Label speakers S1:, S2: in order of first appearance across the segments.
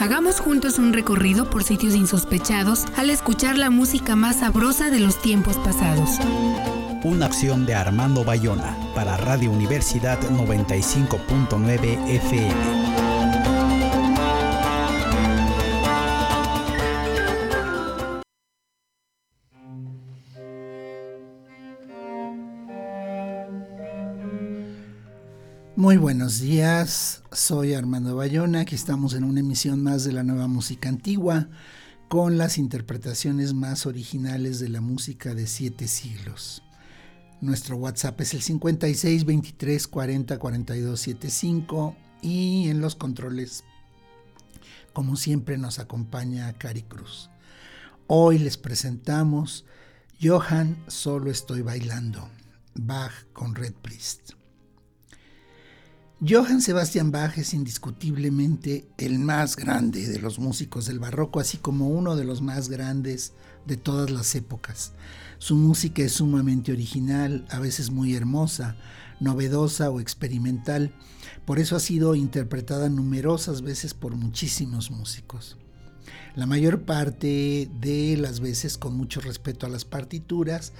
S1: Hagamos juntos un recorrido por sitios insospechados al escuchar la música más sabrosa de los tiempos pasados.
S2: Una acción de Armando Bayona para Radio Universidad 95.9 FM.
S3: Muy buenos días, soy Armando Bayona, aquí estamos en una emisión más de la nueva música antigua con las interpretaciones más originales de la música de siete siglos. Nuestro WhatsApp es el 56 23 40 42 75 y en los controles, como siempre, nos acompaña Cari Cruz. Hoy les presentamos Johann Solo Estoy Bailando, Bach con Red Priest. Johann Sebastian Bach es indiscutiblemente el más grande de los músicos del barroco, así como uno de los más grandes de todas las épocas. Su música es sumamente original, a veces muy hermosa, novedosa o experimental, por eso ha sido interpretada numerosas veces por muchísimos músicos la mayor parte de las veces con mucho respeto a las partituras,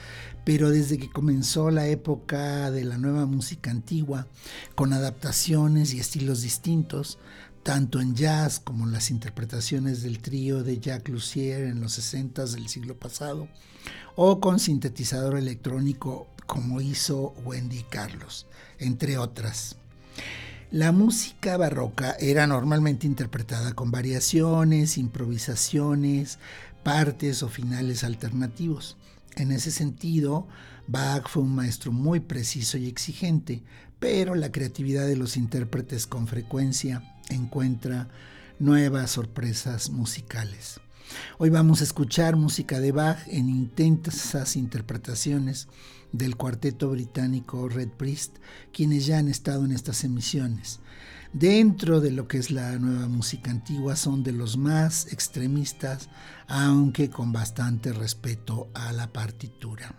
S3: pero desde que comenzó la época de la nueva música antigua, con adaptaciones y estilos distintos, tanto en jazz como en las interpretaciones del trío de Jacques Lussier en los 60 del siglo pasado, o con sintetizador electrónico como hizo Wendy Carlos, entre otras. La música barroca era normalmente interpretada con variaciones, improvisaciones, partes o finales alternativos. En ese sentido, Bach fue un maestro muy preciso y exigente, pero la creatividad de los intérpretes con frecuencia encuentra nuevas sorpresas musicales. Hoy vamos a escuchar música de Bach en intensas interpretaciones del cuarteto británico Red Priest, quienes ya han estado en estas emisiones. Dentro de lo que es la nueva música antigua son de los más extremistas, aunque con bastante respeto a la partitura.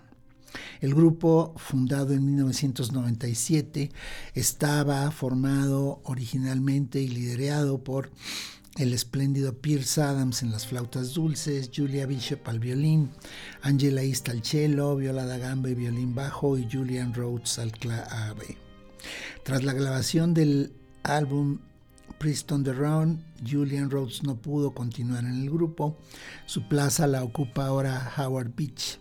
S3: El grupo, fundado en 1997, estaba formado originalmente y liderado por el espléndido Pierce Adams en las flautas dulces, Julia Bishop al violín, Angela East al cello, Viola da Gamba y violín bajo y Julian Rhodes al clave. Tras la grabación del álbum Priest on the Run, Julian Rhodes no pudo continuar en el grupo. Su plaza la ocupa ahora Howard Beach.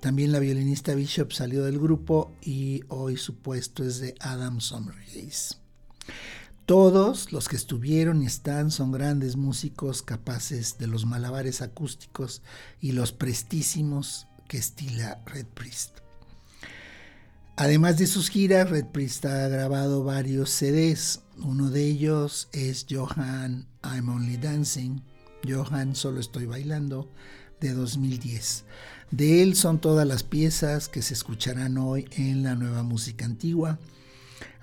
S3: También la violinista Bishop salió del grupo y hoy su puesto es de Adam Summerhays. Todos los que estuvieron y están son grandes músicos capaces de los malabares acústicos y los prestísimos que estila Red Priest. Además de sus giras, Red Priest ha grabado varios CDs. Uno de ellos es Johan I'm Only Dancing, Johan Solo Estoy Bailando, de 2010. De él son todas las piezas que se escucharán hoy en la nueva música antigua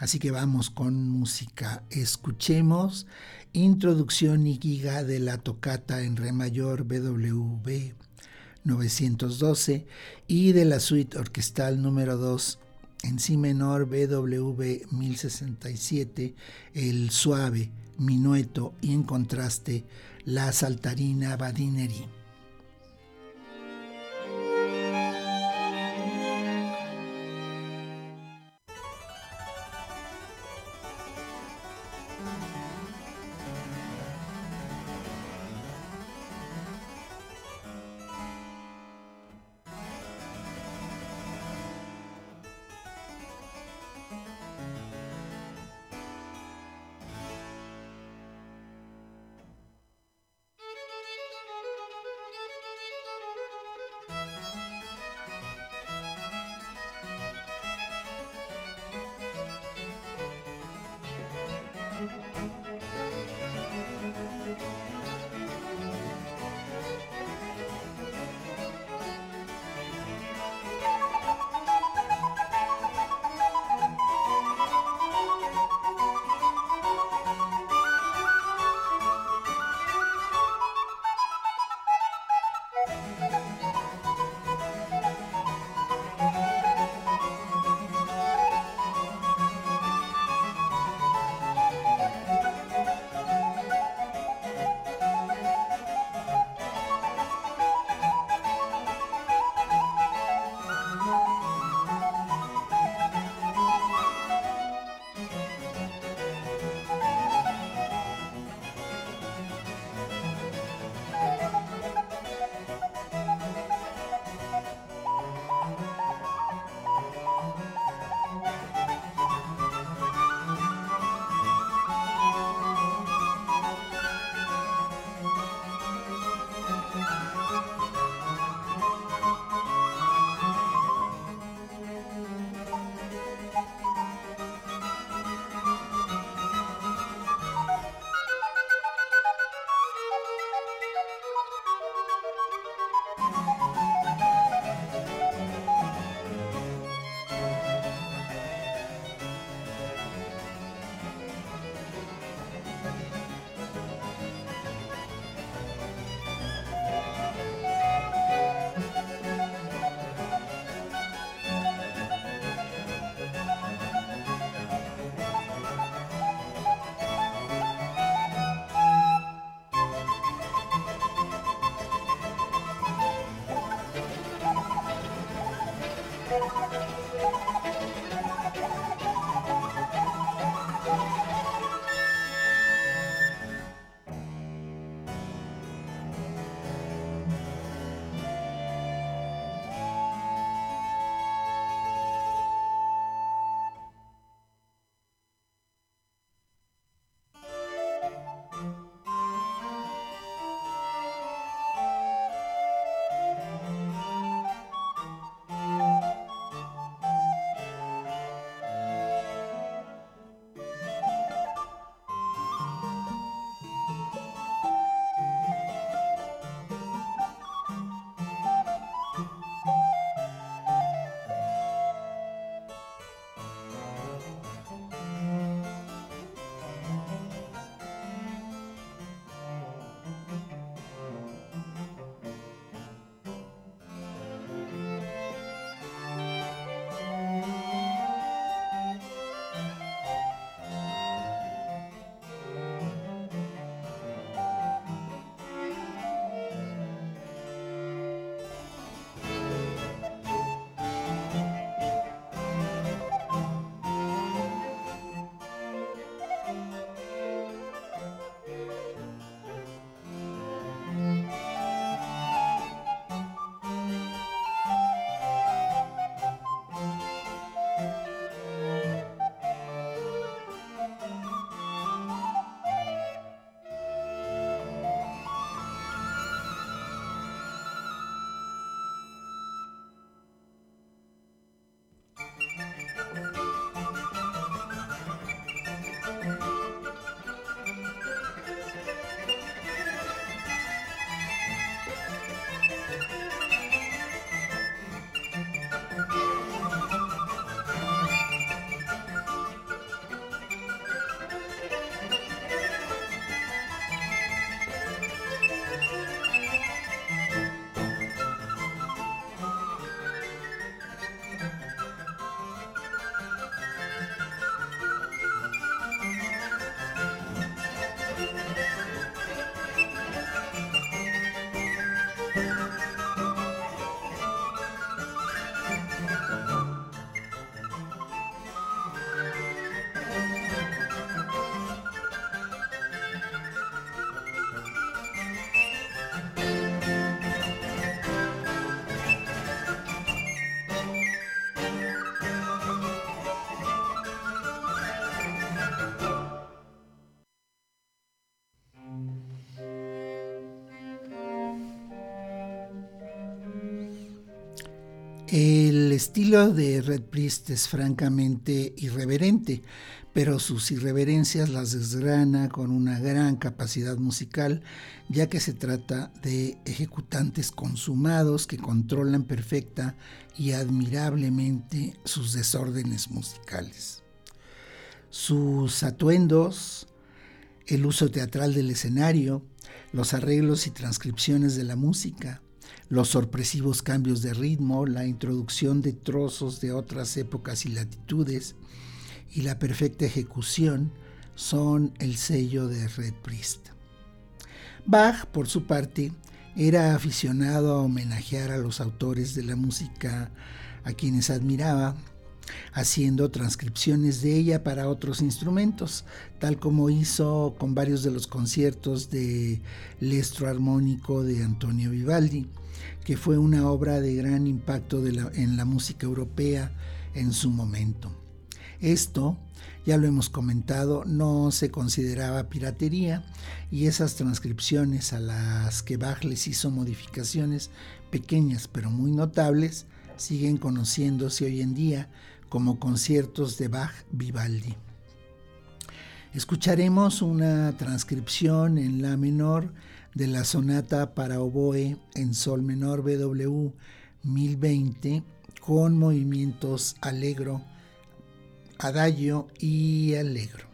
S3: Así que vamos con música. Escuchemos Introducción y Giga de la tocata en Re mayor BWV 912 y de la suite orquestal número 2 en Si menor BWV 1067, el suave, minueto y en contraste la saltarina badineri. El estilo de Red Priest es francamente irreverente, pero sus irreverencias las desgrana con una gran capacidad musical, ya que se trata de ejecutantes consumados que controlan perfecta y admirablemente sus desórdenes musicales. Sus atuendos, el uso teatral del escenario, los arreglos y transcripciones de la música, los sorpresivos cambios de ritmo, la introducción de trozos de otras épocas y latitudes y la perfecta ejecución son el sello de Red Priest. Bach, por su parte, era aficionado a homenajear a los autores de la música a quienes admiraba, haciendo transcripciones de ella para otros instrumentos, tal como hizo con varios de los conciertos de Lestro Armónico de Antonio Vivaldi que fue una obra de gran impacto en la música europea en su momento. Esto, ya lo hemos comentado, no se consideraba piratería y esas transcripciones a las que Bach les hizo modificaciones pequeñas pero muy notables siguen conociéndose hoy en día como conciertos de Bach Vivaldi. Escucharemos una transcripción en la menor de la sonata para oboe en sol menor BW 1020 con movimientos alegro, adagio y alegro.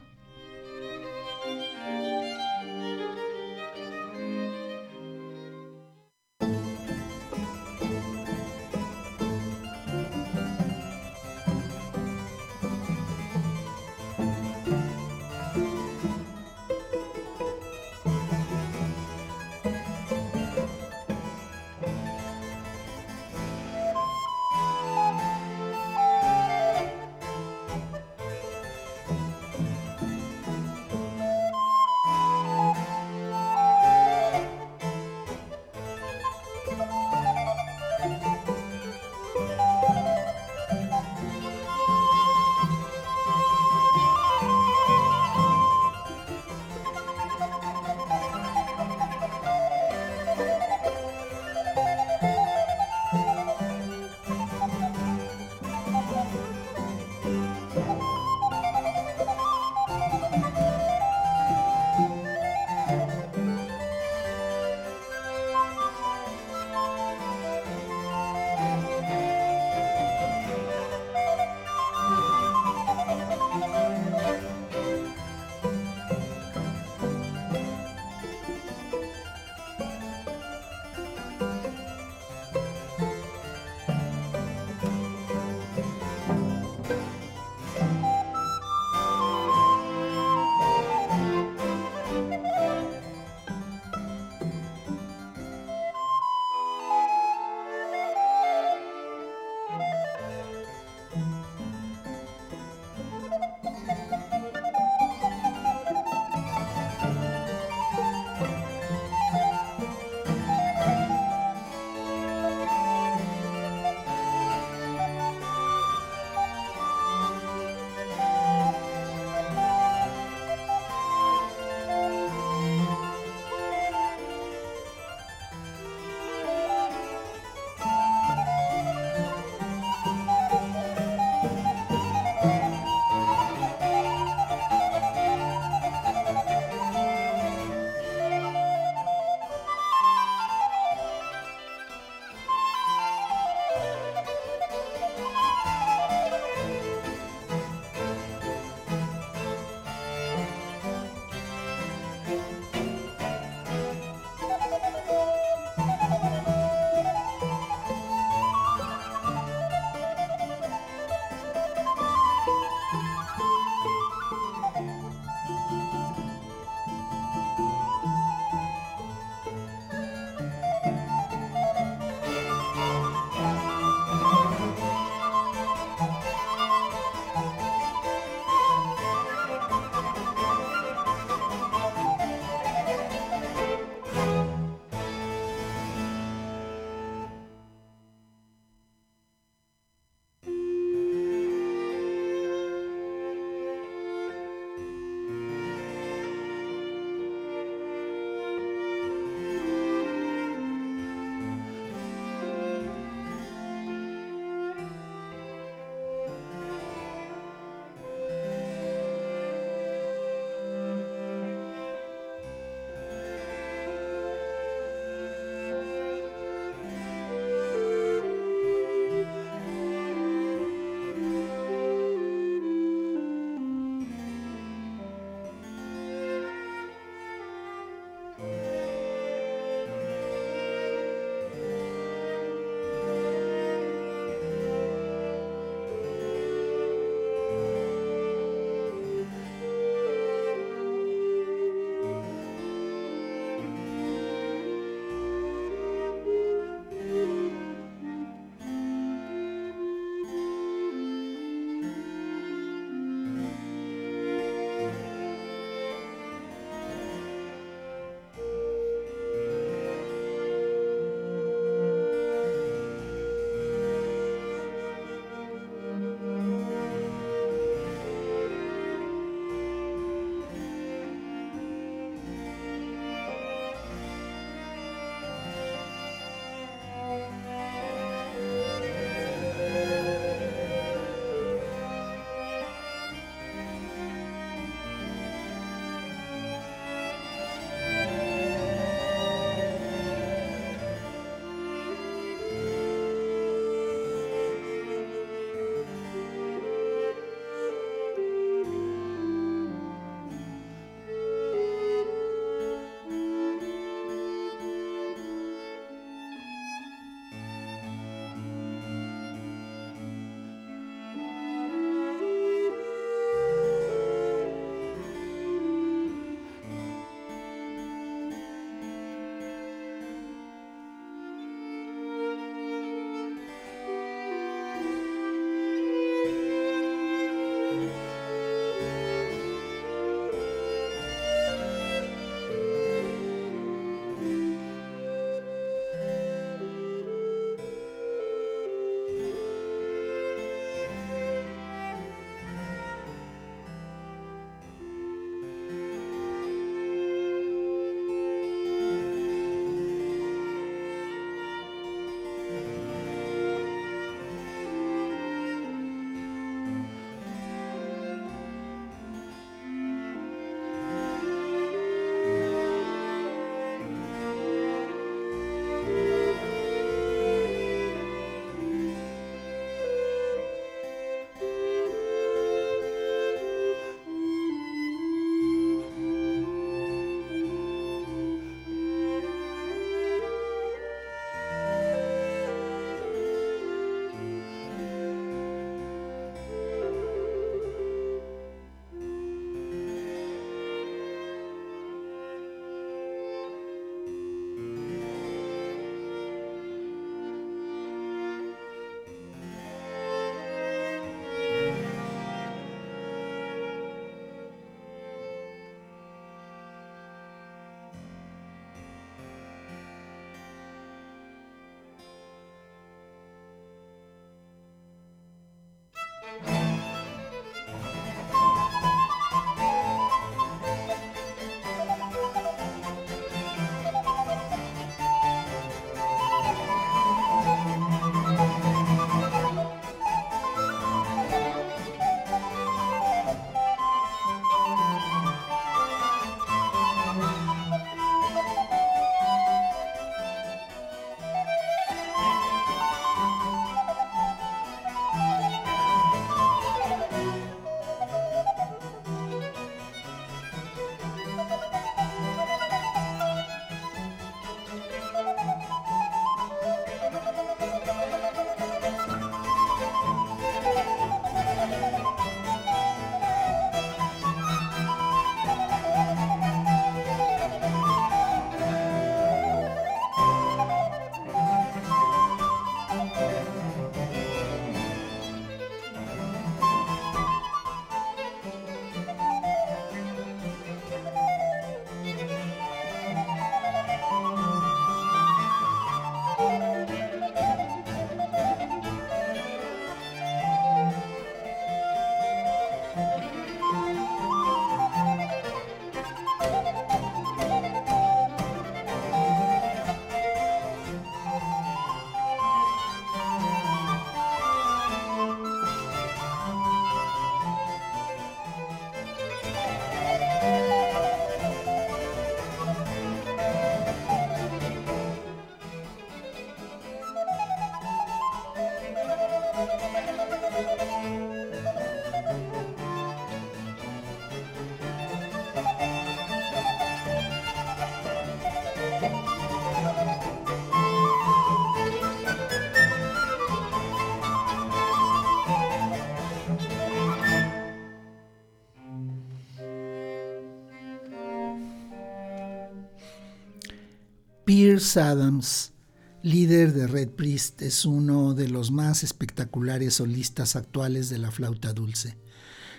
S3: Pierce Adams, líder de Red Priest, es uno de los más espectaculares solistas actuales de la flauta dulce.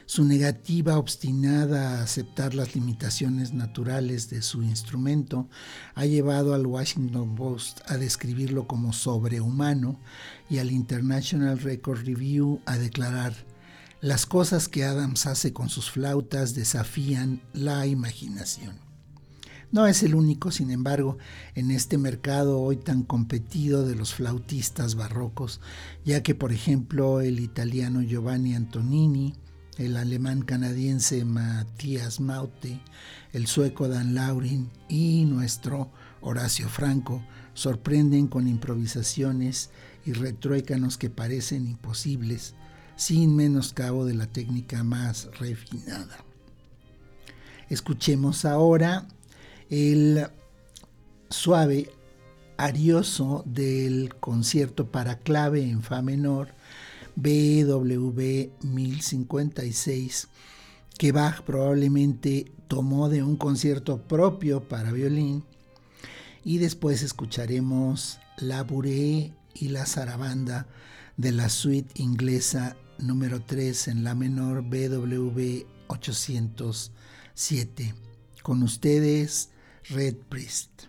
S3: Su negativa obstinada a aceptar las limitaciones naturales de su instrumento ha llevado al Washington Post a describirlo como sobrehumano y al International Record Review a declarar las cosas que Adams hace con sus flautas desafían la imaginación. No es el único, sin embargo, en este mercado hoy tan competido de los flautistas barrocos, ya que, por ejemplo, el italiano Giovanni Antonini, el alemán canadiense Matthias Maute, el sueco Dan Laurin y nuestro Horacio Franco sorprenden con improvisaciones y retruécanos que parecen imposibles, sin menoscabo de la técnica más refinada. Escuchemos ahora el suave arioso del concierto para clave en Fa menor BW 1056 que Bach probablemente tomó de un concierto propio para violín y después escucharemos la Bourée y la zarabanda de la suite inglesa número 3 en la menor BW 807. Con ustedes, Red Priest.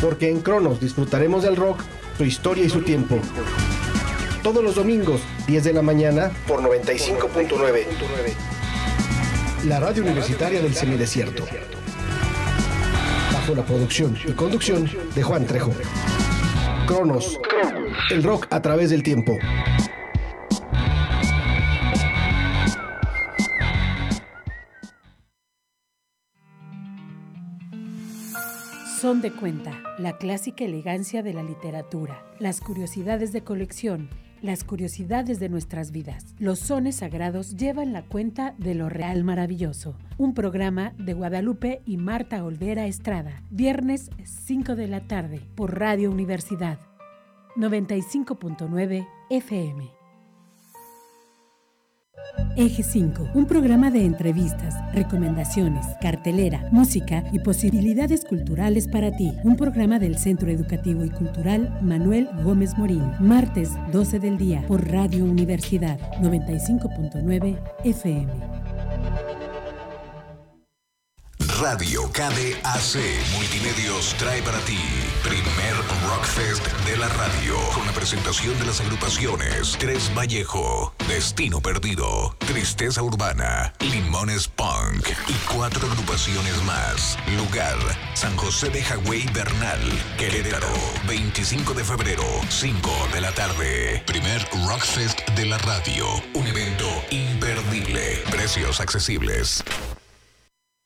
S4: Porque en Cronos disfrutaremos del rock, su historia y su tiempo. Todos los domingos, 10 de la mañana, por 95.9. La radio universitaria del semidesierto. Bajo la producción y conducción de Juan Trejo. Cronos. El rock a través del tiempo.
S5: Son de cuenta, la clásica elegancia de la literatura, las curiosidades de colección, las curiosidades de nuestras vidas. Los sones sagrados llevan la cuenta de lo real maravilloso. Un programa de Guadalupe y Marta Olvera Estrada. Viernes 5 de la tarde por Radio Universidad 95.9 FM. Eje 5, un programa de entrevistas, recomendaciones, cartelera, música y posibilidades culturales para ti. Un programa del Centro Educativo y Cultural Manuel Gómez Morín. Martes 12 del día por Radio Universidad 95.9 FM.
S6: Radio KDAC Multimedios trae para ti primer Rockfest de la radio con la presentación de las agrupaciones Tres Vallejo, Destino Perdido, Tristeza Urbana, Limones Punk y cuatro agrupaciones más. Lugar, San José de Hawái Bernal, Querétaro, 25 de febrero, 5 de la tarde. Primer Rockfest de la radio, un evento imperdible, precios accesibles.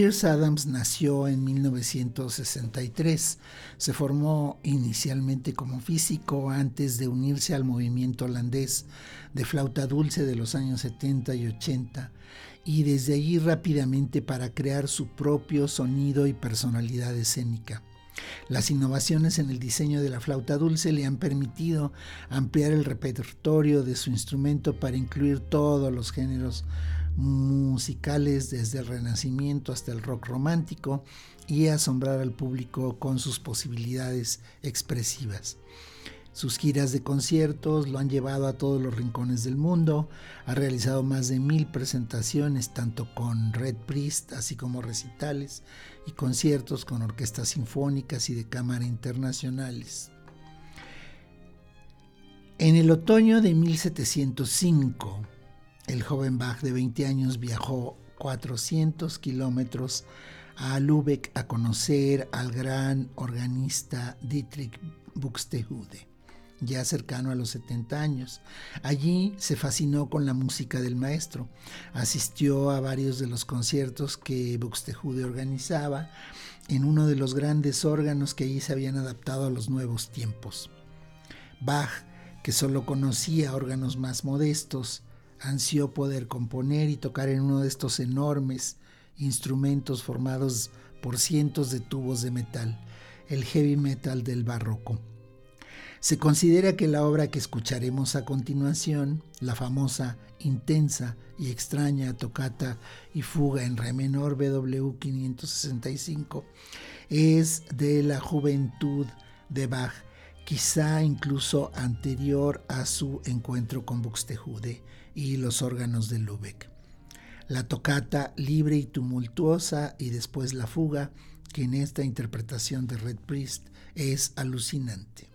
S3: Pierce Adams nació en 1963. Se formó inicialmente como físico antes de unirse al movimiento holandés de flauta dulce de los años 70 y 80 y desde allí rápidamente para crear su propio sonido y personalidad escénica. Las innovaciones en el diseño de la flauta dulce le han permitido ampliar el repertorio de su instrumento para incluir todos los géneros musicales desde el Renacimiento hasta el rock romántico y asombrar al público con sus posibilidades expresivas. Sus giras de conciertos lo han llevado a todos los rincones del mundo, ha realizado más de mil presentaciones tanto con Red Priest así como recitales y conciertos con orquestas sinfónicas y de cámara internacionales. En el otoño de 1705, el joven Bach de 20 años viajó 400 kilómetros a Lübeck a conocer al gran organista Dietrich Buxtehude, ya cercano a los 70 años. Allí se fascinó con la música del maestro, asistió a varios de los conciertos que Buxtehude organizaba en uno de los grandes órganos que allí se habían adaptado a los nuevos tiempos. Bach, que solo conocía órganos más modestos, ansió poder componer y tocar en uno de estos enormes instrumentos formados por cientos de tubos de metal, el heavy metal del barroco. Se considera que la obra que escucharemos a continuación, la famosa, intensa y extraña tocata y fuga en re menor BW 565, es de la juventud de Bach, quizá incluso anterior a su encuentro con Buxtehude y los órganos de Lübeck. La tocata libre y tumultuosa y después la fuga, que en esta interpretación de Red Priest es alucinante.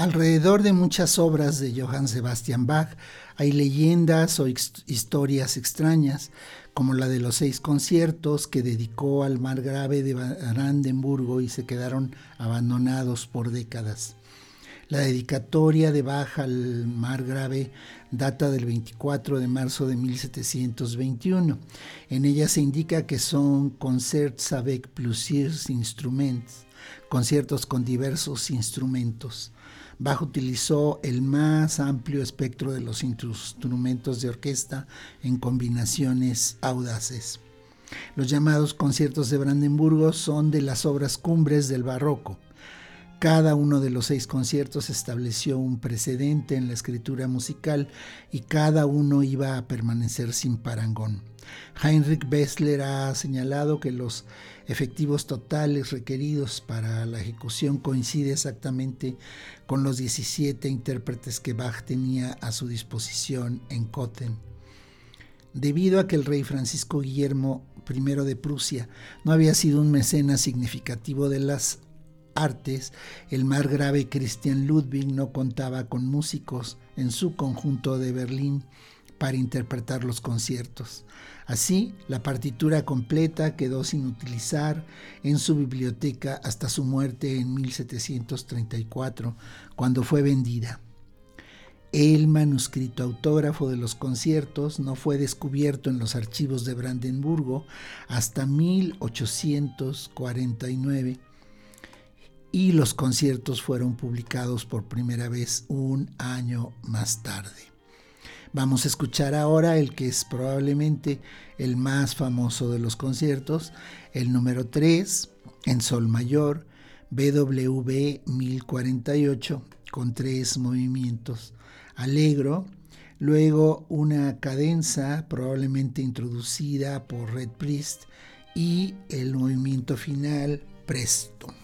S3: Alrededor de muchas obras de Johann Sebastian Bach hay leyendas o historias extrañas, como la de los seis conciertos que dedicó al margrave de Brandenburgo y se quedaron abandonados por décadas. La dedicatoria de Bach al margrave data del 24 de marzo de 1721. En ella se indica que son concerts avec plusieurs instruments, conciertos con diversos instrumentos. Bach utilizó el más amplio espectro de los instrumentos de orquesta en combinaciones audaces. Los llamados conciertos de Brandenburgo son de las obras cumbres del barroco. Cada uno de los seis conciertos estableció un precedente en la escritura musical y cada uno iba a permanecer sin parangón. Heinrich Bessler ha señalado que los efectivos totales requeridos para la ejecución coincide exactamente con los 17 intérpretes que Bach tenía a su disposición en Cotten. Debido a que el rey Francisco Guillermo I de Prusia no había sido un mecenas significativo de las artes, el grave Christian Ludwig no contaba con músicos en su conjunto de Berlín para interpretar los conciertos. Así, la partitura completa quedó sin utilizar en su biblioteca hasta su muerte en 1734, cuando fue vendida. El manuscrito autógrafo de los conciertos no fue descubierto en los archivos de Brandenburgo hasta 1849 y los conciertos fueron publicados por primera vez un año más tarde. Vamos a escuchar ahora el que es probablemente el más famoso de los conciertos, el número 3 en sol mayor, BWV 1048, con tres movimientos. Alegro, luego una cadenza probablemente introducida por Red Priest y el movimiento final presto.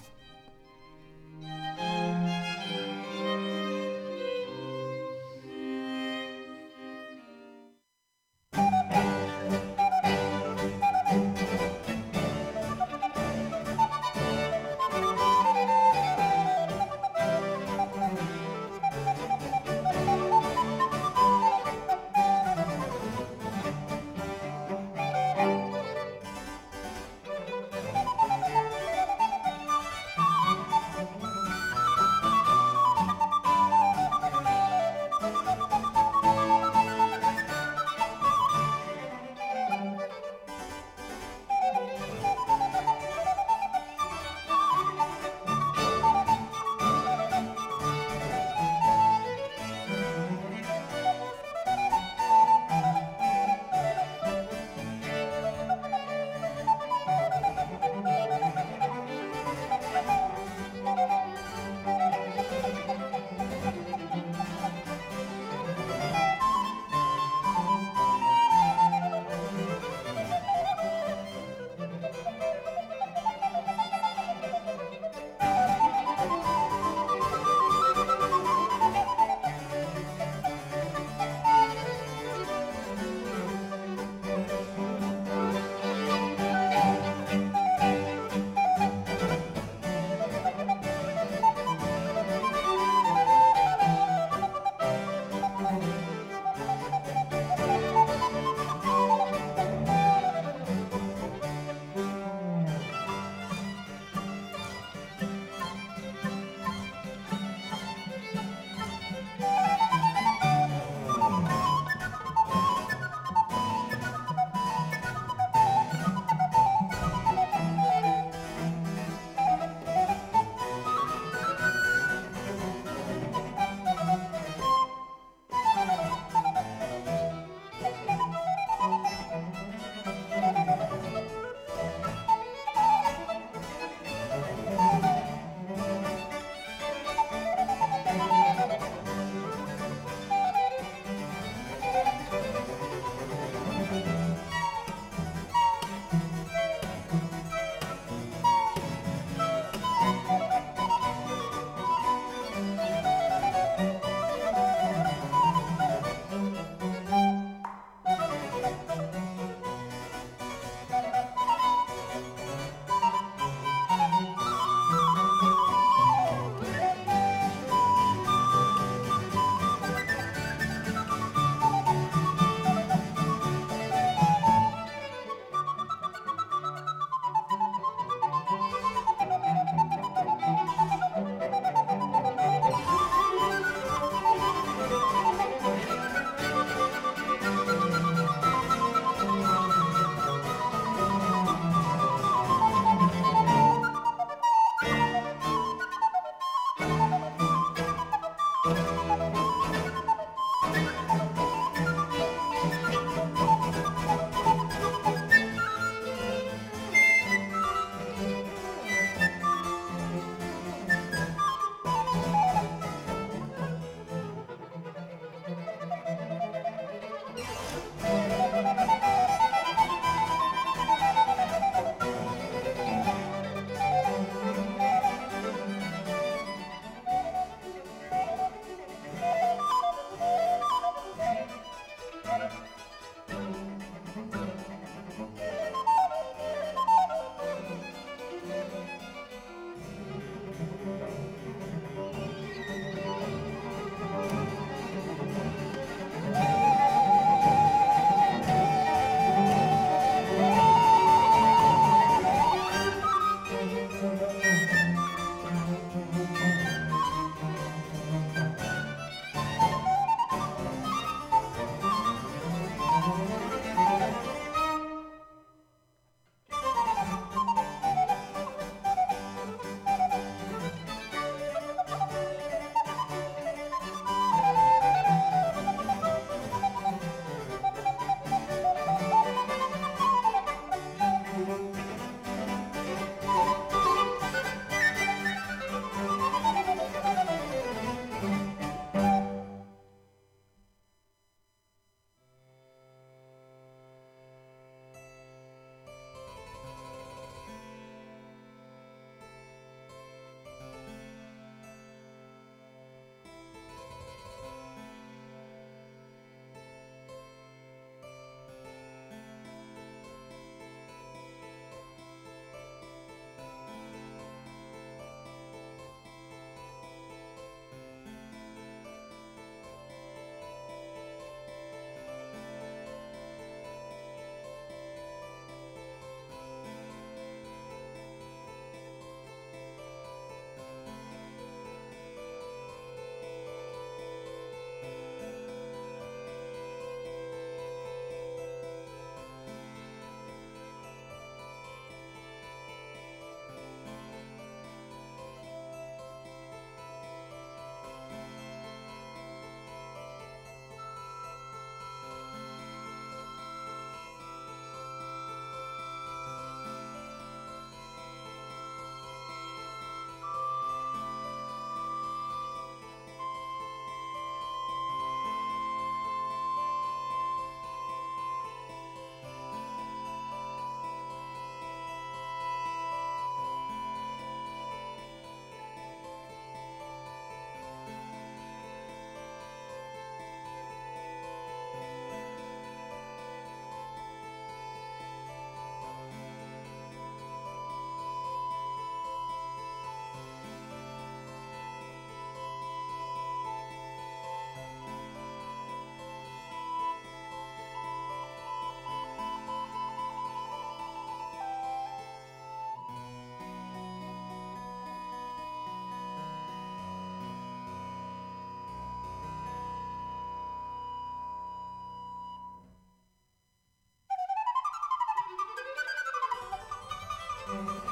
S3: Thank you.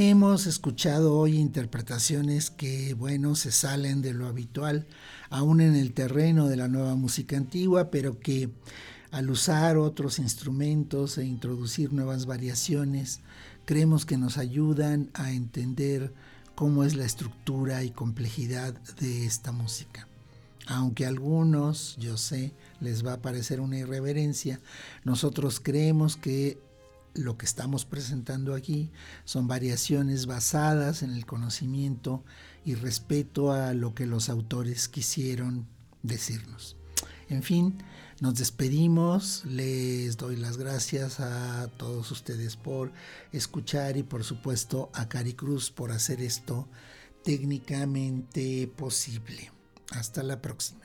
S3: Hemos escuchado hoy interpretaciones que, bueno, se salen de lo habitual, aún en el terreno de la nueva música antigua, pero que al usar otros instrumentos e introducir nuevas variaciones, creemos que nos ayudan a entender cómo es la estructura y complejidad de esta música. Aunque a algunos, yo sé, les va a parecer una irreverencia, nosotros creemos que lo que estamos presentando aquí son variaciones basadas en el conocimiento y respeto a lo que los autores quisieron decirnos. En fin, nos despedimos, les doy las gracias a todos ustedes por escuchar y por supuesto a Cari Cruz por hacer esto técnicamente posible. Hasta la próxima.